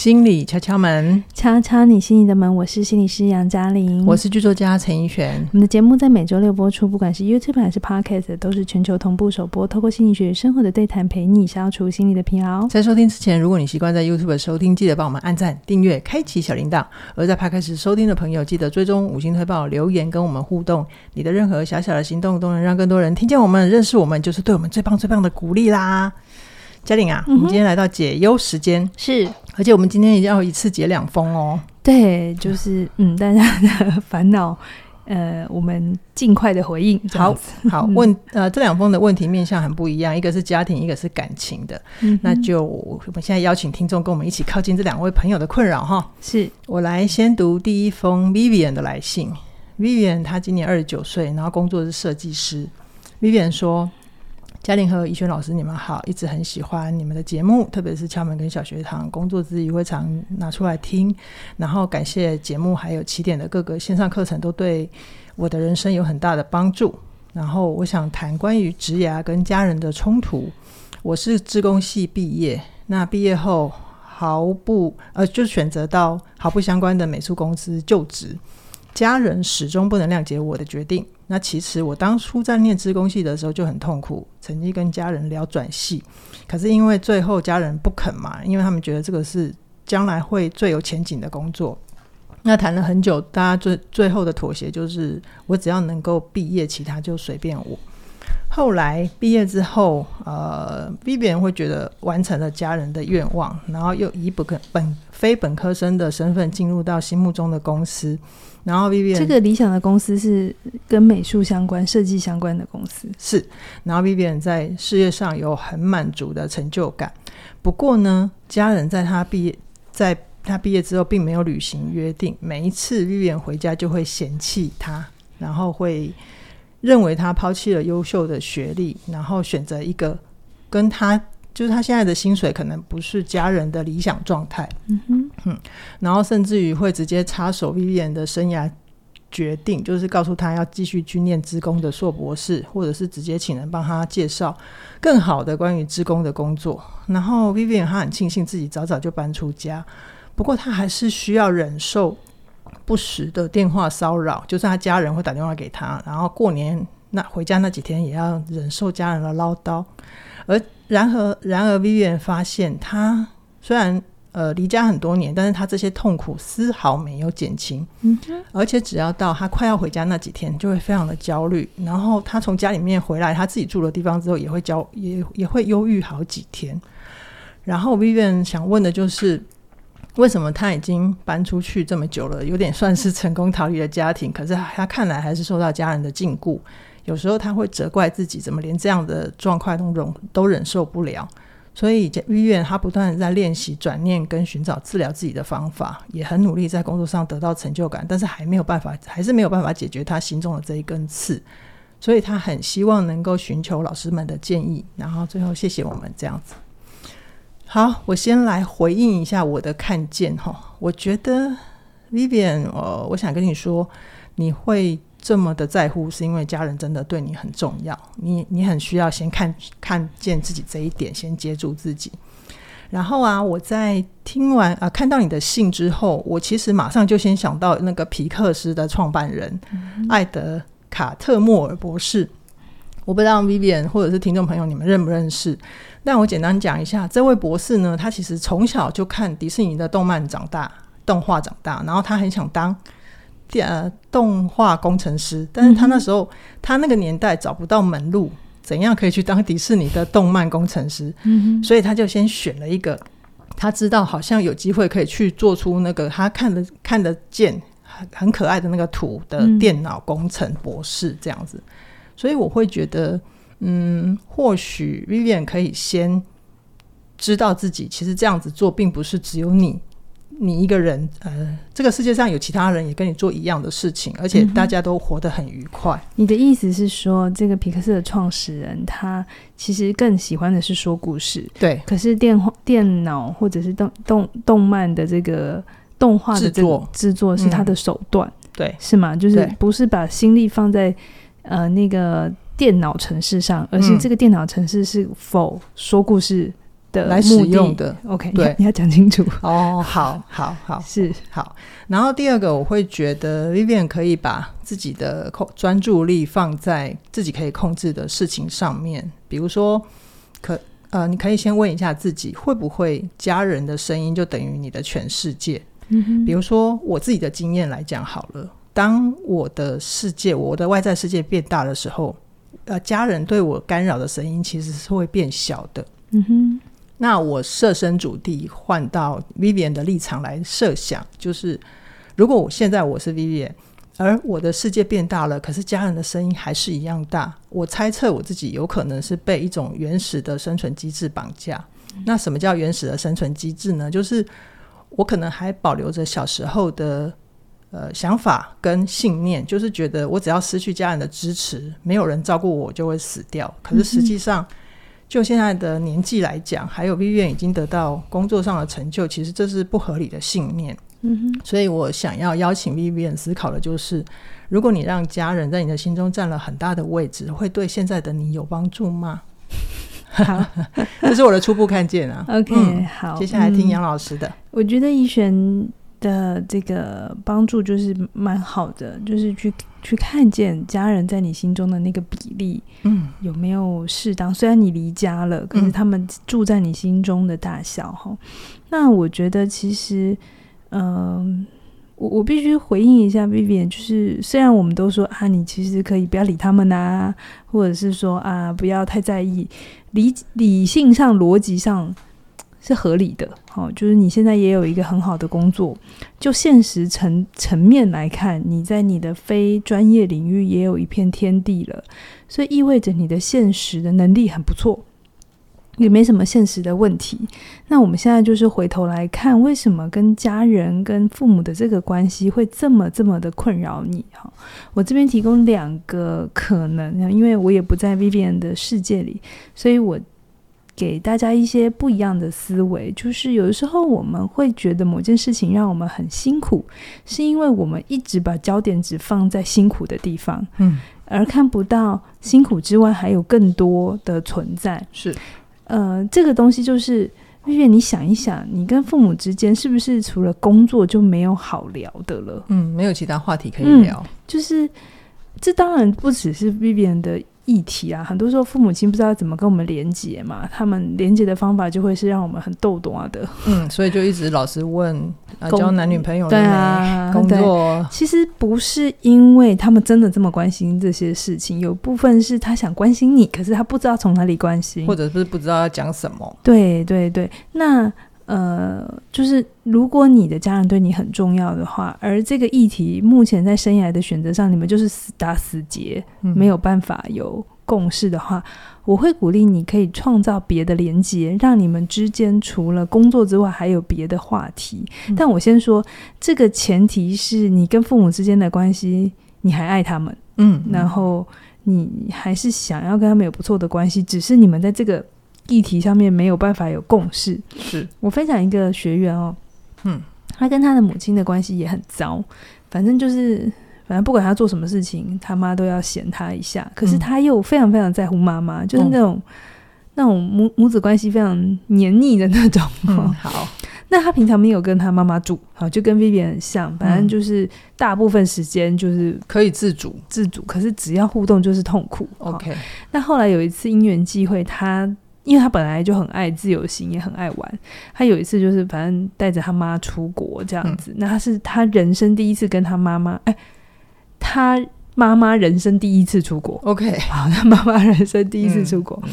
心理敲敲门，敲敲你心里的门。我是心理师杨嘉玲，我是剧作家陈奕璇。我们的节目在每周六播出，不管是 YouTube 还是 Podcast，都是全球同步首播。透过心理学与生活的对谈，陪你消除心理的疲劳。在收听之前，如果你习惯在 YouTube 收听，记得帮我们按赞、订阅、开启小铃铛；而在 Podcast 收听的朋友，记得追踪五星推报、留言跟我们互动。你的任何小小的行动，都能让更多人听见我们、认识我们，就是对我们最棒、最棒的鼓励啦。嘉玲啊，嗯、我们今天来到解忧时间，是，而且我们今天也要一次解两封哦。对，就是嗯，大家的烦恼，呃，我们尽快的回应。好好问，呃，这两封的问题面向很不一样，一个是家庭，一个是感情的。嗯，那就我们现在邀请听众跟我们一起靠近这两位朋友的困扰哈。是我来先读第一封 Vivian 的来信。Vivian 她今年二十九岁，然后工作是设计师。Vivian 说。嘉玲和怡轩老师，你们好，一直很喜欢你们的节目，特别是敲门跟小学堂，工作之余会常拿出来听。然后感谢节目，还有起点的各个线上课程，都对我的人生有很大的帮助。然后我想谈关于职涯跟家人的冲突。我是资工系毕业，那毕业后毫不呃就选择到毫不相关的美术公司就职。家人始终不能谅解我的决定。那其实我当初在念资工系的时候就很痛苦，曾经跟家人聊转系，可是因为最后家人不肯嘛，因为他们觉得这个是将来会最有前景的工作。那谈了很久，大家最最后的妥协就是我只要能够毕业，其他就随便我。后来毕业之后，呃，Vivian 会觉得完成了家人的愿望，然后又以本科本非本科生的身份进入到心目中的公司。然后 Vivian 这个理想的公司是跟美术相关、设计相关的公司。是，然后 Vivian 在事业上有很满足的成就感。不过呢，家人在他毕业，在他毕业之后，并没有履行约定。每一次 Vivian 回家，就会嫌弃他，然后会认为他抛弃了优秀的学历，然后选择一个跟他。就是他现在的薪水可能不是家人的理想状态，嗯哼，嗯，然后甚至于会直接插手 Vivian 的生涯决定，就是告诉他要继续去念职工的硕博士，或者是直接请人帮他介绍更好的关于职工的工作。然后 Vivian 他很庆幸自己早早就搬出家，不过他还是需要忍受不时的电话骚扰，就是他家人会打电话给他，然后过年那回家那几天也要忍受家人的唠叨，而。然而，然而，Vivian 发现，他虽然呃离家很多年，但是他这些痛苦丝毫没有减轻。嗯，而且只要到他快要回家那几天，就会非常的焦虑。然后他从家里面回来，他自己住的地方之后，也会焦，也也会忧郁好几天。然后 Vivian 想问的就是，为什么他已经搬出去这么久了，有点算是成功逃离了家庭，可是他看来还是受到家人的禁锢。有时候他会责怪自己，怎么连这样的状况都容都忍受不了。所以医院他不断在练习转念跟寻找治疗自己的方法，也很努力在工作上得到成就感，但是还没有办法，还是没有办法解决他心中的这一根刺。所以他很希望能够寻求老师们的建议。然后最后谢谢我们这样子。好，我先来回应一下我的看见哈。我觉得 Vivian，呃，我想跟你说，你会。这么的在乎，是因为家人真的对你很重要。你你很需要先看看见自己这一点，先接住自己。然后啊，我在听完啊看到你的信之后，我其实马上就先想到那个皮克斯的创办人、嗯、艾德卡特莫尔博士。我不知道 Vivian 或者是听众朋友你们认不认识？但我简单讲一下，这位博士呢，他其实从小就看迪士尼的动漫长大，动画长大，然后他很想当。呃，动画工程师，但是他那时候、嗯、他那个年代找不到门路，怎样可以去当迪士尼的动漫工程师？嗯，所以他就先选了一个他知道好像有机会可以去做出那个他看得看得见很很可爱的那个图的电脑工程博士这样子。嗯、所以我会觉得，嗯，或许 Vivian 可以先知道自己其实这样子做并不是只有你。你一个人，呃，这个世界上有其他人也跟你做一样的事情，而且大家都活得很愉快。嗯。你的意思是说，这个皮克斯的创始人他其实更喜欢的是说故事，对。可是电电脑或者是动动动漫的这个动画的制作制作是他的手段，嗯，对，是吗？就是不是把心力放在呃那个电脑城市上，而是这个电脑城市是否说故事的来使用的。OK，对，你要 讲清楚哦。好，好，好，是好。然后第二个，我会觉得 Vivian 可以把自己的控专注力放在自己可以控制的事情上面，比如说，可呃，你可以先问一下自己，会不会家人的声音就等于你的全世界？嗯哼。比如说我自己的经验来讲好了，当我的世界，我的外在世界变大的时候，呃，家人对我干扰的声音其实是会变小的。嗯哼。那我设身处地换到 Vivian 的立场来设想，就是如果我现在我是 Vivian，而我的世界变大了，可是家人的声音还是一样大，我猜测我自己有可能是被一种原始的生存机制绑架。那什么叫原始的生存机制呢？就是我可能还保留着小时候的呃想法跟信念，就是觉得我只要失去家人的支持，没有人照顾我就会死掉。可是实际上，就现在的年纪来讲，还有 Vivian 已经得到工作上的成就，其实这是不合理的信念。嗯哼，所以我想要邀请 Vivian 思考的就是，如果你让家人在你的心中占了很大的位置，会对现在的你有帮助吗？好，这是我的初步看见啊。OK，、嗯、好，接下来听杨老师的。我觉得怡璇的这个帮助就是蛮好的，就是去去看见家人在你心中的那个比例，嗯，有没有适当？虽然你离家了，可是他们住在你心中的大小哈、嗯。那我觉得其实，嗯、呃，我我必须回应一下 Vivian，就是虽然我们都说啊，你其实可以不要理他们啊，或者是说啊，不要太在意，理理性上、逻辑上。是合理的，好，就是你现在也有一个很好的工作，就现实层层面来看，你在你的非专业领域也有一片天地了，所以意味着你的现实的能力很不错，也没什么现实的问题。那我们现在就是回头来看，为什么跟家人、跟父母的这个关系会这么这么的困扰你？哈，我这边提供两个可能，因为我也不在 Vivian 的世界里，所以我。给大家一些不一样的思维，就是有的时候我们会觉得某件事情让我们很辛苦，是因为我们一直把焦点只放在辛苦的地方，嗯，而看不到辛苦之外还有更多的存在。是，呃，这个东西就是，月月你想一想，你跟父母之间是不是除了工作就没有好聊的了？嗯，没有其他话题可以聊。嗯，就是这当然不只是 Vivian 的。议题啊，很多时候父母亲不知道怎么跟我们连接嘛，他们连接的方法就会是让我们很逗懂啊的，嗯，所以就一直老是问啊，交男女朋友？对啊，工作。其实不是因为他们真的这么关心这些事情，有部分是他想关心你，可是他不知道从哪里关心，或者是不知道要讲什么。对对对，那。呃，就是如果你的家人对你很重要的话，而这个议题目前在生涯的选择上，你们就是死打死结，嗯，没有办法有共识的话，我会鼓励你可以创造别的连接，让你们之间除了工作之外还有别的话题。嗯。但我先说，这个前提是你跟父母之间的关系，你还爱他们，嗯，然后你还是想要跟他们有不错的关系，只是你们在这个。议题上面没有办法有共识。是我分享一个学员哦，嗯，他跟他的母亲的关系也很糟，反正就是，反正不管他做什么事情，他妈都要嫌他一下。可是他又非常非常在乎妈妈，就是那种、嗯、那种母母子关系非常黏腻的那种。嗯、好，那他平常没有跟他妈妈住，好，就跟 Vivian 很像，反正就是大部分时间就是可以自主自主，可是只要互动就是痛苦。OK，那后来有一次因缘际会，他。因为他本来就很爱自由行，也很爱玩。他有一次就是反正带着他妈出国这样子，嗯、那他是他人生第一次跟他妈妈，哎，他妈妈人生第一次出国。OK，好，他妈妈人生第一次出国。嗯、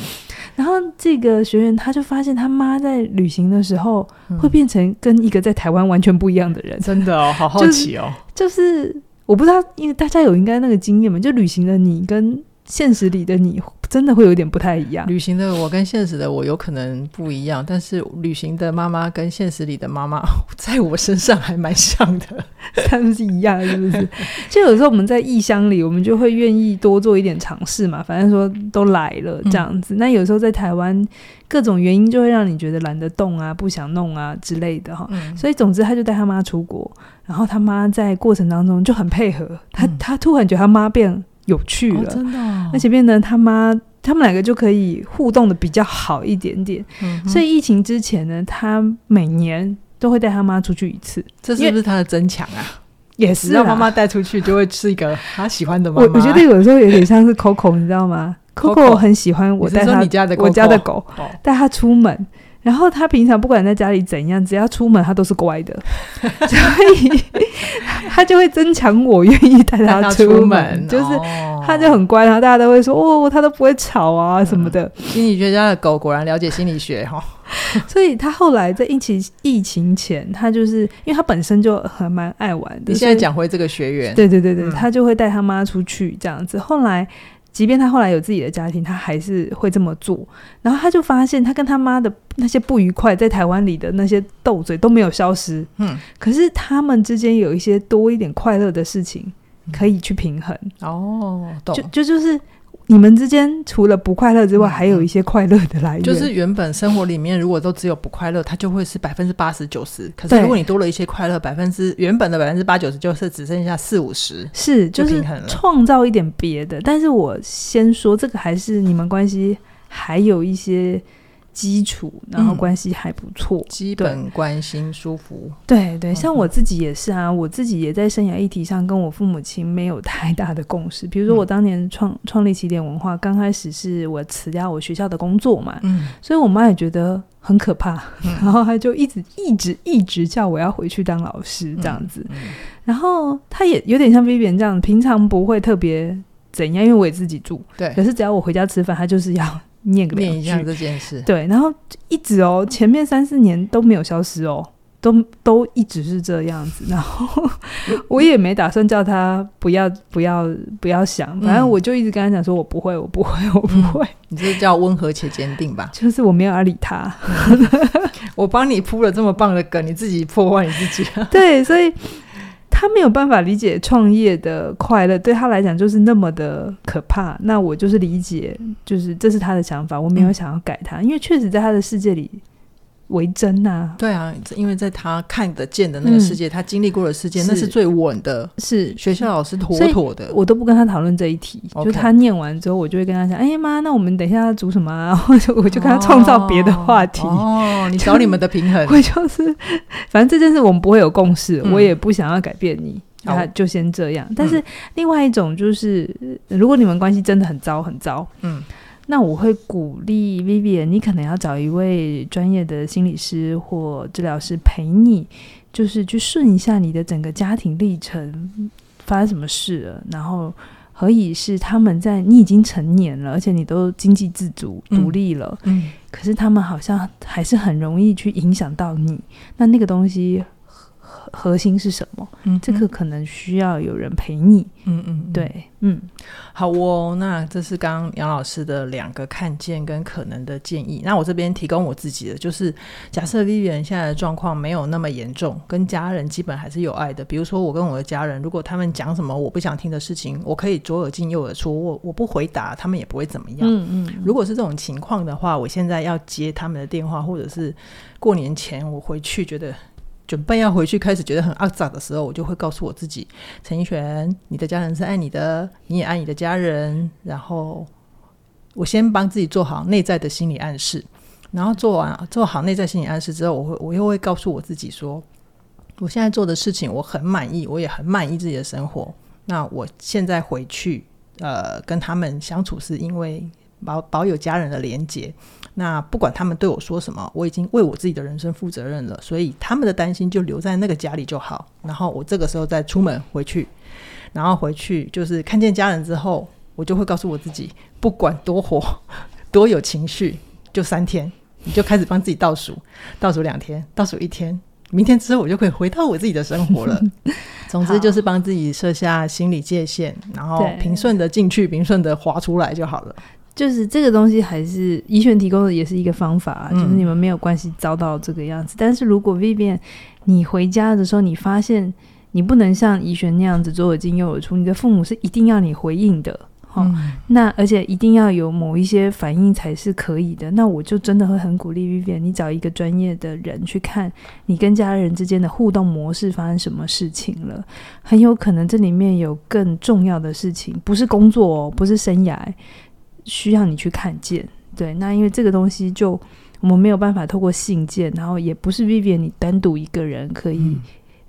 然后这个学员他就发现他妈在旅行的时候会变成跟一个在台湾完全不一样的人。真的哦，好好奇哦。就是、就是、我不知道，因为大家有应该那个经验嘛，就旅行的你跟现实里的你。真的会有点不太一样。旅行的我跟现实的我有可能不一样，但是旅行的妈妈跟现实里的妈妈 在我身上还蛮像的，他们是一样，是不是？就有时候我们在异乡里，我们就会愿意多做一点尝试嘛。反正说都来了这样子，嗯、那有时候在台湾，各种原因就会让你觉得懒得动啊，不想弄啊之类的哈、嗯。所以总之，他就带他妈出国，然后他妈在过程当中就很配合。他他突然觉得他妈变。有趣了，哦、真的、哦。而且变得他妈他们两个就可以互动的比较好一点点。嗯、所以疫情之前呢，他每年都会带他妈出去一次。这是不是他的增强啊？也是让妈妈带出去，就会是一个他喜欢的妈妈。我我觉得有时候有点像是 Coco，你知道吗？Coco 很喜欢我带他，我家的狗带他出门。然后他平常不管在家里怎样，只要出门他都是乖的，所以他就会增强我愿意带他出门，就是他就很乖，然后大家都会说哦，他都不会吵啊什么的。嗯、心理学家的狗果然了解心理学哈，所以他后来在疫情疫情前，他就是因为他本身就很蛮爱玩的。你现在讲回这个学员，对对对对，嗯、他就会带他妈出去这样子。后来。即便他后来有自己的家庭，他还是会这么做。然后他就发现，他跟他妈的那些不愉快，在台湾里的那些斗嘴都没有消失。嗯，可是他们之间有一些多一点快乐的事情可以去平衡。哦，懂。就就就是。你们之间除了不快乐之外，还有一些快乐的来源。就是原本生活里面如果都只有不快乐，它就会是百分之八十九十。可是如果你多了一些快乐，百分之原本的百分之八九十就是只剩下四五十，是就平衡了。创造一点别的。但是我先说这个，还是你们关系还有一些。基础，然后关系还不错，嗯、基本关心舒服。对对，像我自己也是啊，我自己也在生涯议题上跟我父母亲没有太大的共识。比如说，我当年创创立起点文化，刚开始是我辞掉我学校的工作嘛，嗯，所以我妈也觉得很可怕，嗯、然后她就一直一直一直叫我要回去当老师这样子。嗯嗯、然后她也有点像 Vivian 这样，平常不会特别怎样，因为我也自己住，对。可是只要我回家吃饭，他就是要。念个两句，念一下这件事，对，然后一直哦，前面三四年都没有消失哦，都都一直是这样子，然后我也没打算叫他不要不要不要想，反正我就一直跟他讲说，我不会，我不会，我不会。嗯、你这叫温和且坚定吧？就是我没有要理他，我帮你铺了这么棒的梗，你自己破坏你自己。对，所以。他没有办法理解创业的快乐，对他来讲就是那么的可怕。那我就是理解，就是这是他的想法，我没有想要改他，嗯、因为确实在他的世界里。为真呐、啊，对啊，因为在他看得见的那个世界，嗯、他经历过的世界，是那是最稳的。是学校老师妥妥的，我都不跟他讨论这一题。就他念完之后，我就会跟他讲：“哎呀妈，那我们等一下要煮什么啊？” 或者我就跟他创造别的话题。哦，就你找你们的平衡。我就是，反正这件事我们不会有共识，嗯、我也不想要改变你，那就先这样。嗯、但是另外一种就是，如果你们关系真的很糟很糟，嗯。那我会鼓励 Vivian，你可能要找一位专业的心理师或治疗师陪你，就是去顺一下你的整个家庭历程，发生什么事了，然后何以是他们在你已经成年了，而且你都经济自主、独立了，嗯，嗯，可是他们好像还是很容易去影响到你，那那个东西。核心是什么？嗯，这个可能需要有人陪你。嗯嗯，对，嗯，好哦。那这是刚刚杨老师的两个看见跟可能的建议。那我这边提供我自己的，就是假设 Vivian 现在的状况没有那么严重，跟家人基本还是有爱的。比如说我跟我的家人，如果他们讲什么我不想听的事情，我可以左耳进右耳出，我我不回答，他们也不会怎么样。嗯嗯。如果是这种情况的话，我现在要接他们的电话，或者是过年前我回去觉得。准备要回去，开始觉得很阿杂的时候，我就会告诉我自己：陈奕璇，你的家人是爱你的，你也爱你的家人。然后我先帮自己做好内在的心理暗示，然后做完做好内在心理暗示之后，我会我又会告诉我自己说：我现在做的事情我很满意，我也很满意自己的生活。那我现在回去，呃，跟他们相处是因为保保有家人的连结。那不管他们对我说什么，我已经为我自己的人生负责任了，所以他们的担心就留在那个家里就好。然后我这个时候再出门回去，然后回去就是看见家人之后，我就会告诉我自己，不管多火、多有情绪，就三天，你就开始帮自己倒数，倒数两天，倒数一天，明天之后我就可以回到我自己的生活了。总之就是帮自己设下心理界限，然后平顺的进去，平顺的滑出来就好了。就是这个东西还是怡璇提供的，也是一个方法，嗯、就是你们没有关系遭到这个样子。但是如果 Vivian 你回家的时候，你发现你不能像怡璇那样子左耳进右耳出，你的父母是一定要你回应的，哈、嗯。那而且一定要有某一些反应才是可以的。那我就真的会很鼓励 Vivian，你找一个专业的人去看你跟家人之间的互动模式发生什么事情了。很有可能这里面有更重要的事情，不是工作哦，不是生涯。需要你去看见。对，那因为这个东西就我们没有办法透过信件，然后也不是 Vivian 你单独一个人可以、嗯、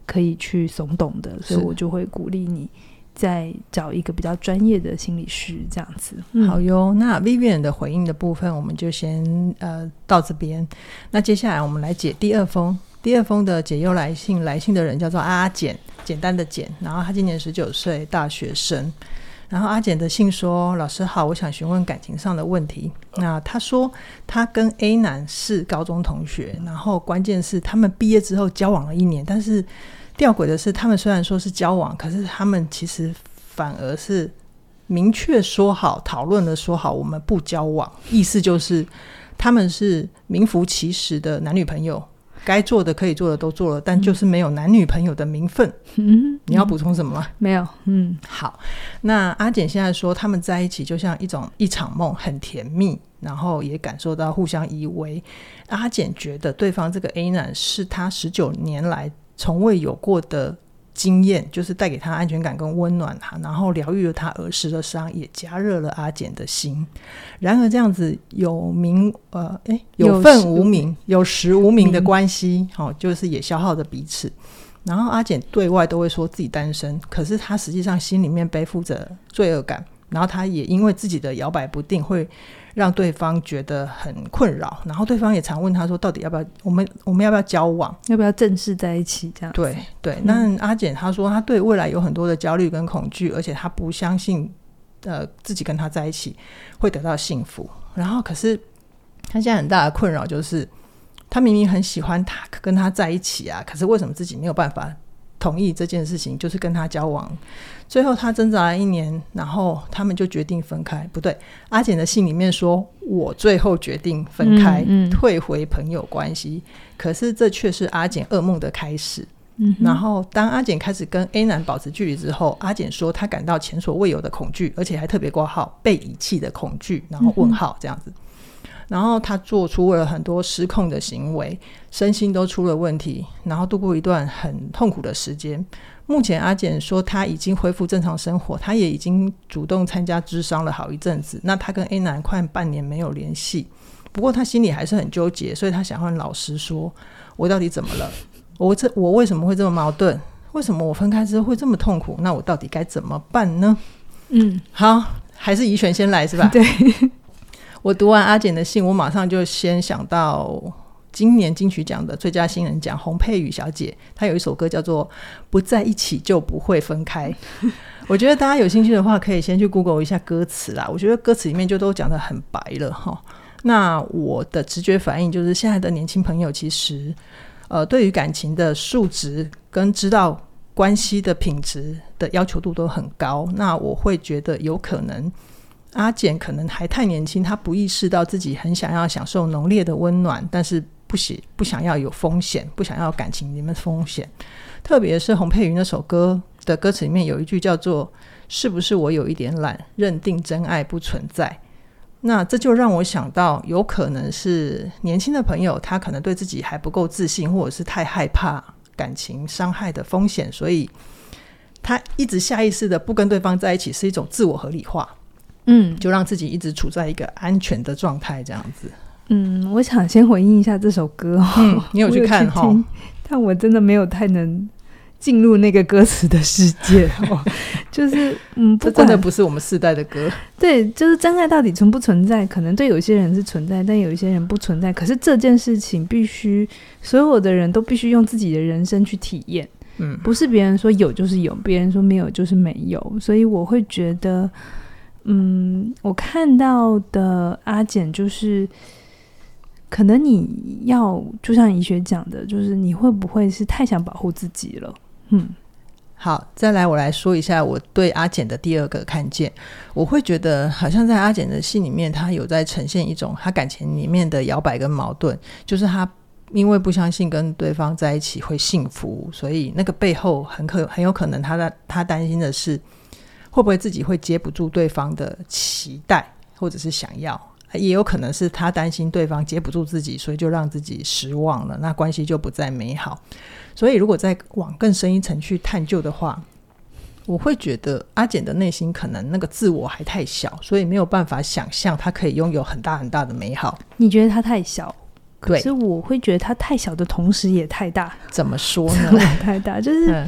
可以去耸懂的，所以我就会鼓励你再找一个比较专业的心理师这样子。嗯、好哟，那 Vivian 的回应的部分我们就先呃到这边。那接下来我们来解第二封，第二封的解忧来信，来信的人叫做阿简，简单的简，然后他今年十九岁，大学生。然后阿简的信说：“老师好，我想询问感情上的问题。那他说他跟 A 男是高中同学，然后关键是他们毕业之后交往了一年，但是吊诡的是，他们虽然说是交往，可是他们其实反而是明确说好，讨论了说好，我们不交往，意思就是他们是名副其实的男女朋友。”该做的可以做的都做了，但就是没有男女朋友的名分。嗯，你要补充什么吗？没有。嗯，好。那阿简现在说他们在一起就像一种一场梦，很甜蜜，然后也感受到互相依偎。阿简觉得对方这个 A 男是他十九年来从未有过的。经验就是带给他安全感跟温暖哈，然后疗愈了他儿时的伤，也加热了阿简的心。然而这样子有名呃，诶，有份无名、有实无名的关系，哦，就是也消耗着彼此。然后阿简对外都会说自己单身，可是他实际上心里面背负着罪恶感。然后他也因为自己的摇摆不定，会让对方觉得很困扰。然后对方也常问他说：“到底要不要我们？我们要不要交往？要不要正式在一起？”这样对对。那阿简他说他对未来有很多的焦虑跟恐惧，而且他不相信呃自己跟他在一起会得到幸福。然后可是他现在很大的困扰就是，他明明很喜欢他跟他在一起啊，可是为什么自己没有办法？同意这件事情，就是跟他交往。最后他挣扎了一年，然后他们就决定分开。不对，阿简的信里面说：“我最后决定分开，嗯嗯、退回朋友关系。”可是这却是阿简噩梦的开始。嗯、然后当阿简开始跟 A 男保持距离之后，阿简说他感到前所未有的恐惧，而且还特别挂号被遗弃的恐惧，然后问号这样子。然后他做出了很多失控的行为，身心都出了问题，然后度过一段很痛苦的时间。目前阿简说他已经恢复正常生活，他也已经主动参加智商了好一阵子。那他跟 A 男快半年没有联系，不过他心里还是很纠结，所以他想问老师说：“我到底怎么了？我这我为什么会这么矛盾？为什么我分开之后会这么痛苦？那我到底该怎么办呢？”嗯，好，还是怡璇先来是吧？对。我读完阿简的信，我马上就先想到今年金曲奖的最佳新人奖洪佩瑜小姐，她有一首歌叫做《不在一起就不会分开》。我觉得大家有兴趣的话，可以先去 Google 一下歌词啦。我觉得歌词里面就都讲得很白了哈。那我的直觉反应就是，现在的年轻朋友其实呃，对于感情的数值跟知道关系的品质的要求度都很高。那我会觉得有可能。阿简可能还太年轻，他不意识到自己很想要享受浓烈的温暖，但是不喜不想要有风险，不想要感情里面风险。特别是洪佩瑜那首歌的歌词里面有一句叫做“是不是我有一点懒，认定真爱不存在”。那这就让我想到，有可能是年轻的朋友，他可能对自己还不够自信，或者是太害怕感情伤害的风险，所以他一直下意识的不跟对方在一起，是一种自我合理化。嗯，就让自己一直处在一个安全的状态，这样子。嗯，我想先回应一下这首歌。嗯，你有去看哈？但我真的没有太能进入那个歌词的世界哦。就是，嗯，这真的不是我们世代的歌。对，就是真爱到底存不存在？可能对有些人是存在，但有一些人不存在。可是这件事情必须所有的人都必须用自己的人生去体验。嗯，不是别人说有就是有，别人说没有就是没有。所以我会觉得。嗯，我看到的阿简就是，可能你要就像怡璇讲的，就是你会不会是太想保护自己了？嗯，好，再来我来说一下我对阿简的第二个看见。我会觉得好像在阿简的戏里面，他有在呈现一种他感情里面的摇摆跟矛盾，就是他因为不相信跟对方在一起会幸福，所以那个背后很可很有可能他的他担心的是。会不会自己会接不住对方的期待，或者是想要，也有可能是他担心对方接不住自己，所以就让自己失望了，那关系就不再美好。所以如果再往更深一层去探究的话，我会觉得阿简的内心可能那个自我还太小，所以没有办法想象他可以拥有很大很大的美好。你觉得他太小？对，可是我会觉得他太小的同时也太大。怎么说呢？太大，就是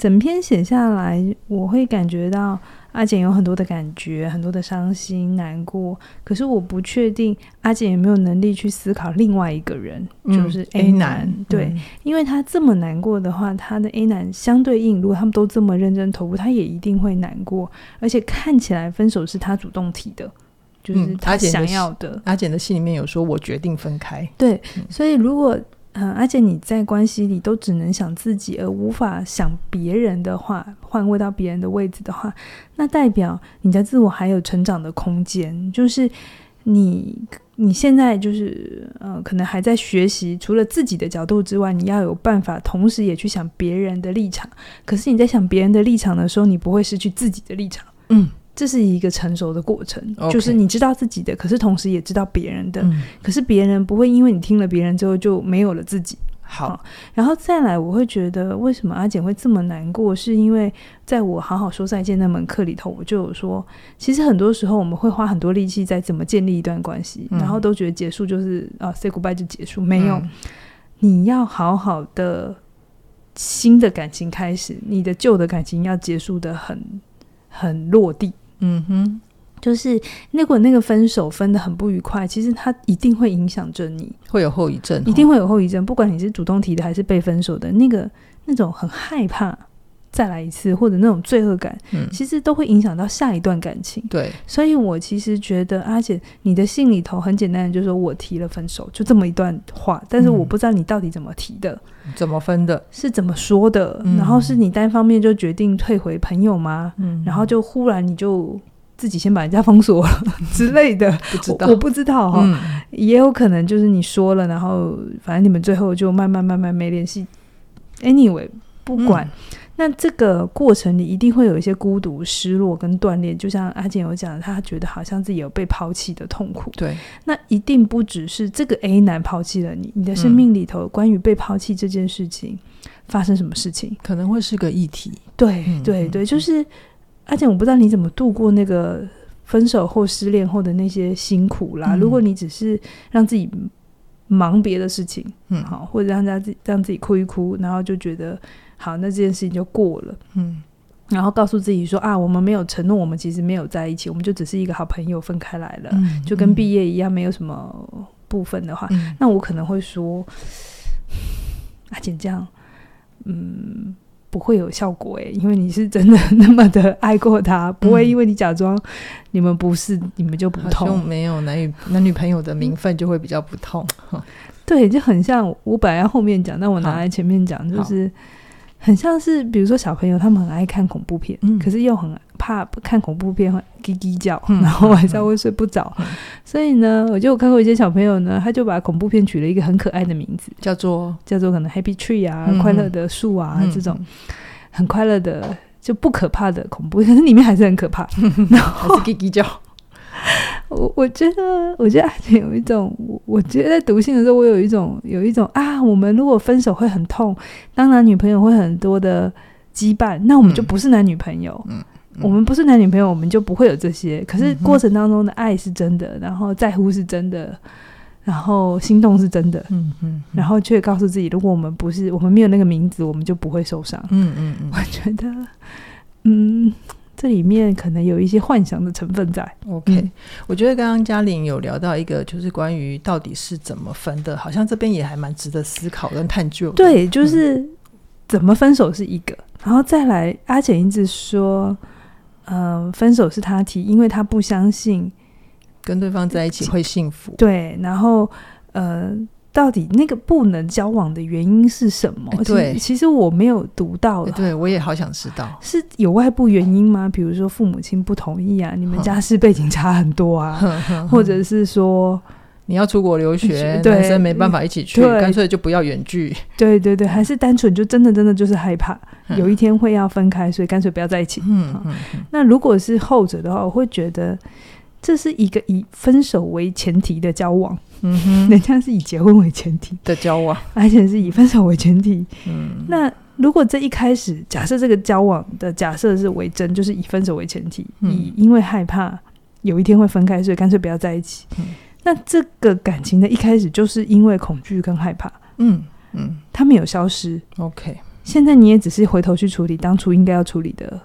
整篇写下来，我会感觉到。阿简有很多的感觉，很多的伤心难过，可是我不确定阿简有没有能力去思考另外一个人，嗯、就是 A 男。对，嗯、因为他这么难过的话，他的 A 男相对应，如果他们都这么认真投入，他也一定会难过。而且看起来分手是他主动提的，就是他想要的。嗯、阿简的信里面有说：“我决定分开。”对，所以如果。嗯，而且你在关系里都只能想自己，而无法想别人的话，换位到别人的位置的话，那代表你的自我还有成长的空间。就是你你现在就是呃，可能还在学习，除了自己的角度之外，你要有办法，同时也去想别人的立场。可是你在想别人的立场的时候，你不会失去自己的立场。嗯。这是一个成熟的过程，Okay. 就是你知道自己的，可是同时也知道别人的，嗯、可是别人不会因为你听了别人之后就没有了自己。好，好，然后再来，我会觉得为什么阿简会这么难过，是因为在我好好说再见那门课里头，我就有说，其实很多时候我们会花很多力气在怎么建立一段关系，嗯、然后都觉得结束就是啊，say goodbye 就结束，没有，嗯、你要好好的新的感情开始，你的旧的感情要结束的很很落地。嗯哼，就是如果那个分手分得很不愉快，其实它一定会影响着你，会有后遗症，一定会有后遗症。不管你是主动提的还是被分手的，那个那种很害怕。再来一次，或者那种罪恶感，嗯，其实都会影响到下一段感情。对，所以我其实觉得，阿姐，你的信里头很简单的，就是说我提了分手，就这么一段话。但是我不知道你到底怎么提的，怎么分的，是怎么说的？嗯，然后是你单方面就决定退回朋友吗？嗯，然后就忽然你就自己先把人家封锁了 之类的，不知道，我，我不知道哈，嗯，也有可能就是你说了，然后反正你们最后就慢慢慢慢没联系。Anyway，不管。嗯那这个过程里一定会有一些孤独、失落跟锻炼，就像阿简有讲，他觉得好像自己有被抛弃的痛苦。对，那一定不只是这个 A 男抛弃了你，你的生命里头关于被抛弃这件事情、嗯、发生什么事情，可能会是个议题。对，对，对，就是阿简，我不知道你怎么度过那个分手后、失恋后的那些辛苦啦。嗯、如果你只是让自己忙别的事情，嗯，好，或者让他自己让自己哭一哭，然后就觉得。好，那这件事情就过了。嗯，然后告诉自己说啊，我们没有承诺，我们其实没有在一起，我们就只是一个好朋友分开来了，嗯、就跟毕业一样，没有什么部分的话，嗯、那我可能会说，阿简这样，嗯，不会有效果诶，因为你是真的 那么的爱过他，不会因为你假装你们不是，你们就不痛，没有男女男女朋友的名分就会比较不痛。对，就很像我本来要后面讲，但我拿来前面讲，就是。很像是，比如说小朋友，他们很爱看恐怖片，嗯、可是又很怕看恐怖片会叽叽叫，嗯、然后晚上会睡不着。嗯、所以呢，我就有看过一些小朋友呢，他就把恐怖片取了一个很可爱的名字，叫做叫做可能 Happy Tree 啊，嗯、快乐的树啊，嗯、这种很快乐的就不可怕的恐怖，可是里面还是很可怕，然后还是叽叽叫。我我觉得，我觉得爱情有一种，我我觉得在读信的时候，我有一种有一种啊，我们如果分手会很痛，当男女朋友会很多的羁绊，那我们就不是男女朋友。嗯，嗯，我们不是男女朋友，我们就不会有这些。可是过程当中的爱是真的，然后在乎是真的，然后心动是真的。嗯嗯，嗯，然后却告诉自己，如果我们不是，我们没有那个名字，我们就不会受伤。嗯嗯嗯，我觉得，嗯。这里面可能有一些幻想的成分在。OK，嗯，我觉得刚刚嘉玲有聊到一个，就是关于到底是怎么分的，好像这边也还蛮值得思考跟探究。对，就是怎么分手是一个，嗯，然后再来，阿简一直说，嗯，呃，分手是他提，因为他不相信跟对方在一起会幸福。对，然后呃。到底那个不能交往的原因是什么？对，其实我没有读到。对，我也好想知道，是有外部原因吗？比如说父母亲不同意啊，你们家世背景差很多啊，或者是说你要出国留学，男生没办法一起去，干脆就不要远距。对对对，还是单纯就真的真的就是害怕有一天会要分开，所以干脆不要在一起。嗯嗯。那如果是后者的话，我会觉得这是一个以分手为前提的交往。嗯哼，人家是以结婚为前提。的交往，而且是以分手为前提。嗯，那如果这一开始假设这个交往的假设是为真，就是以分手为前提，嗯。以因为害怕有一天会分开，所以干脆不要在一起。嗯。那这个感情的一开始就是因为恐惧跟害怕，嗯嗯。他没有消失。，OK，现在你也只是回头去处理当初应该要处理的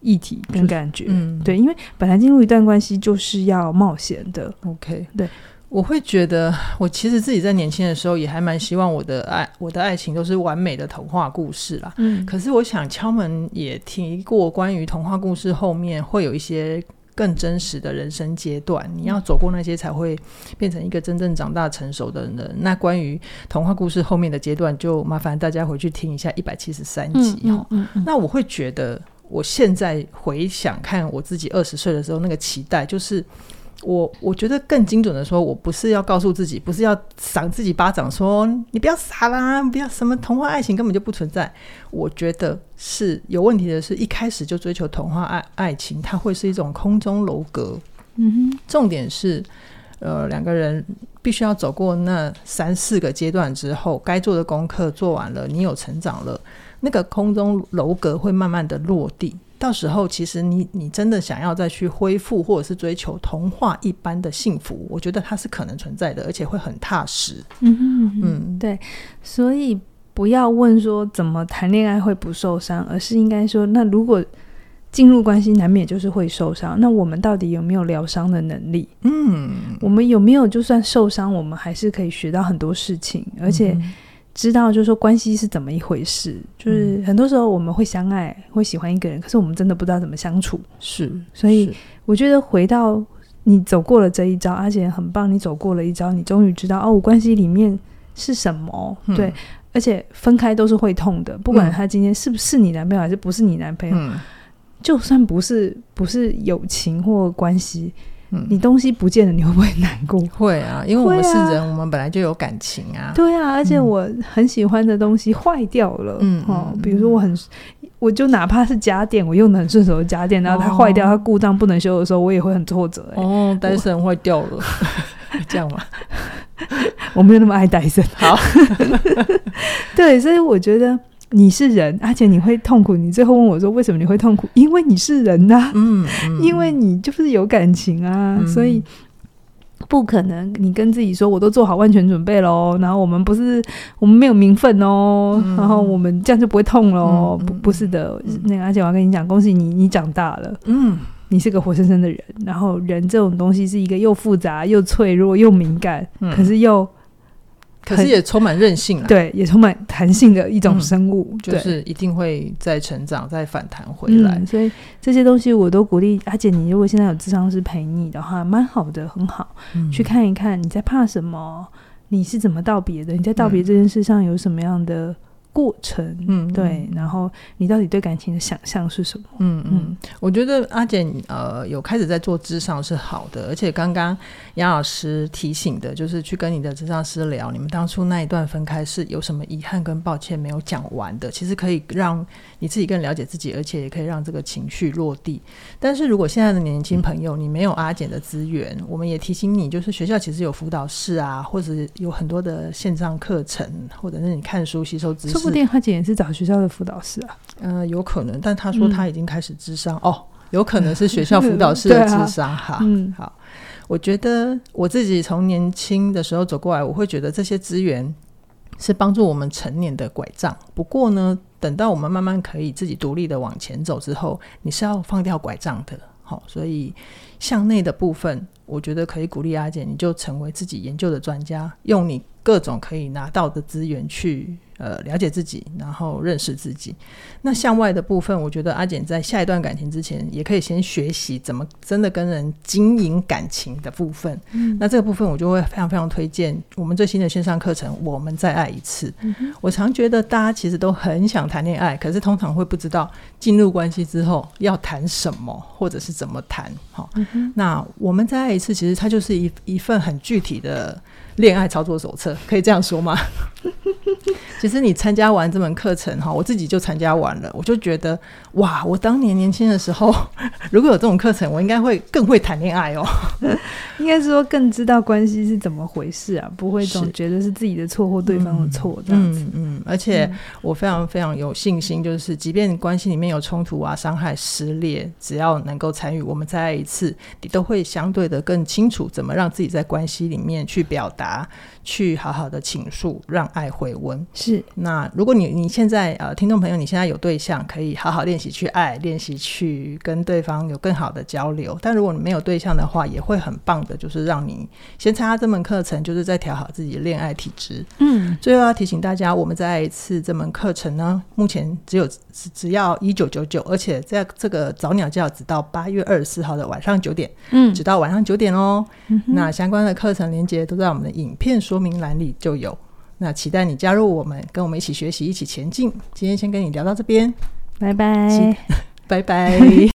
议题跟感觉。嗯，对，因为本来进入一段关系就是要冒险的。，OK，对，我会觉得，我其实自己在年轻的时候也还蛮希望我的爱，我的爱情都是完美的童话故事啦。嗯可是我想敲门也提过，关于童话故事后面会有一些更真实的人生阶段，你要走过那些才会变成一个真正长大成熟的人。那关于童话故事后面的阶段，就麻烦大家回去听一下一百七十三集哈。嗯嗯那我会觉得，我现在回想看我自己二十岁的时候那个期待，就是我我觉得更精准的说，我不是要告诉自己，不是要赏自己巴掌说你不要傻啦，不要什么童话爱情根本就不存在。我觉得是有问题的是，一开始就追求童话爱爱情，它会是一种空中楼阁。嗯哼，重点是，呃，两个人必须要走过那三四个阶段之后，该做的功课做完了，你有成长了，那个空中楼阁会慢慢的落地。到时候，其实你你真的想要再去恢复，或者是追求童话一般的幸福，我觉得它是可能存在的，而且会很踏实。嗯嗯嗯对，所以不要问说怎么谈恋爱会不受伤，而是应该说，那如果进入关系难免就是会受伤，那我们到底有没有疗伤的能力？嗯，我们有没有就算受伤，我们还是可以学到很多事情，而且嗯知道就是说关系是怎么一回事。就是很多时候我们会相爱，会喜欢一个人，可是我们真的不知道怎么相处。是，所以我觉得回到你走过了这一招，而且很棒，你走过了一招，你终于知道哦，关系里面是什么。嗯对，而且分开都是会痛的，不管他今天是不是你男朋友，还是不是你男朋友，嗯就算不是不是友情或关系，嗯你东西不见了，你会不会难过？会啊，因为我们是人，我们本来就有感情啊。对啊，而且我很喜欢的东西坏掉了，嗯哦嗯，比如说我很，我就哪怕是家电，我用的很顺手的家电，然后它坏掉，哦它故障不能修的时候，我也会很挫折、欸。哦，戴森坏掉了，这样吗？我没有那么爱戴森。好，对，所以我觉得你是人，而且你会痛苦。你最后问我说为什么你会痛苦？因为你是人呐、啊，嗯，嗯因为你就是有感情啊，嗯所以不可能你跟自己说我都做好万全准备喽，然后我们不是我们没有名分哦，嗯然后我们这样就不会痛喽。不不是的，嗯那个而且我要跟你讲，恭喜你，你长大了。嗯你是个活生生的人，然后人这种东西是一个又复杂又脆弱又敏感，嗯可是又可是也充满韧性啊，对，也充满弹性的一种生物，就是一定会再成长、再反弹回来。嗯。。所以这些东西我都鼓励阿姐，你如果现在有智商师陪你的话，蛮好的，很好，嗯。去看一看你在怕什么，你是怎么道别的，你在道别这件事上有什么样的过程，嗯对，然后你到底对感情的想象是什么？嗯嗯，我觉得阿简呃有开始在做咨商是好的，而且刚刚杨老师提醒的，就是去跟你的咨商师聊，你们当初那一段分开是有什么遗憾跟抱歉没有讲完的，其实可以让你自己更了解自己，而且也可以让这个情绪落地。但是如果现在的年轻朋友你没有阿简的资源，我们也提醒你，就是学校其实有辅导室啊，或者有很多的线上课程，或者是你看书吸收知识。说不定阿姐也是找学校的辅导师啊，呃，有可能，但他说他已经开始智商、哦，有可能是学校 辅导室的智商。哈，嗯好，我觉得我自己从年轻的时候走过来，我会觉得这些资源是帮助我们成年的拐杖。不过呢，等到我们慢慢可以自己独立的往前走之后，你是要放掉拐杖的。好，所以向内的部分，我觉得可以鼓励阿姐，你就成为自己研究的专家，用你各种可以拿到的资源去呃了解自己，然后认识自己。那向外的部分，我觉得阿简在下一段感情之前，也可以先学习怎么真的跟人经营感情的部分。嗯那这个部分，我就会非常非常推荐我们最新的线上课程《我们再爱一次》。嗯我常觉得大家其实都很想谈恋爱，可是通常会不知道进入关系之后要谈什么，或者是怎么谈。好，嗯那我们再爱一次，其实它就是一一份很具体的恋爱操作手册，可以这样说吗？其实你参加完这门课程哈，我自己就参加完了，我就觉得哇，我当年年轻的时候，如果有这种课程，我应该会更会谈恋爱哦。应该是说更知道关系是怎么回事啊，不会总觉得是自己的错或对方的错这样子。嗯，嗯，而且我非常非常有信心，就是即便关系里面有冲突啊、伤害、撕裂，只要能够参与，我们再来一次，你都会相对的更清楚怎么让自己在关系里面去表达。去好好的倾诉，让爱回温。是，那如果你你现在呃，听众朋友，你现在有对象，可以好好练习去爱，练习去跟对方有更好的交流。但如果你没有对象的话，也会很棒的，就是让你先参加这门课程，就是在调好自己的恋爱体质。嗯，最后要提醒大家，我们再一次这门课程呢，目前只有只只要一九九九，而且在这个早鸟价只到八月二十四号的晚上九点，嗯，直到晚上九点哦。嗯、那相关的课程连接都在我们的影片说明栏里就有，那期待你加入我们，跟我们一起学习，一起前进。今天先跟你聊到这边，拜拜，拜拜。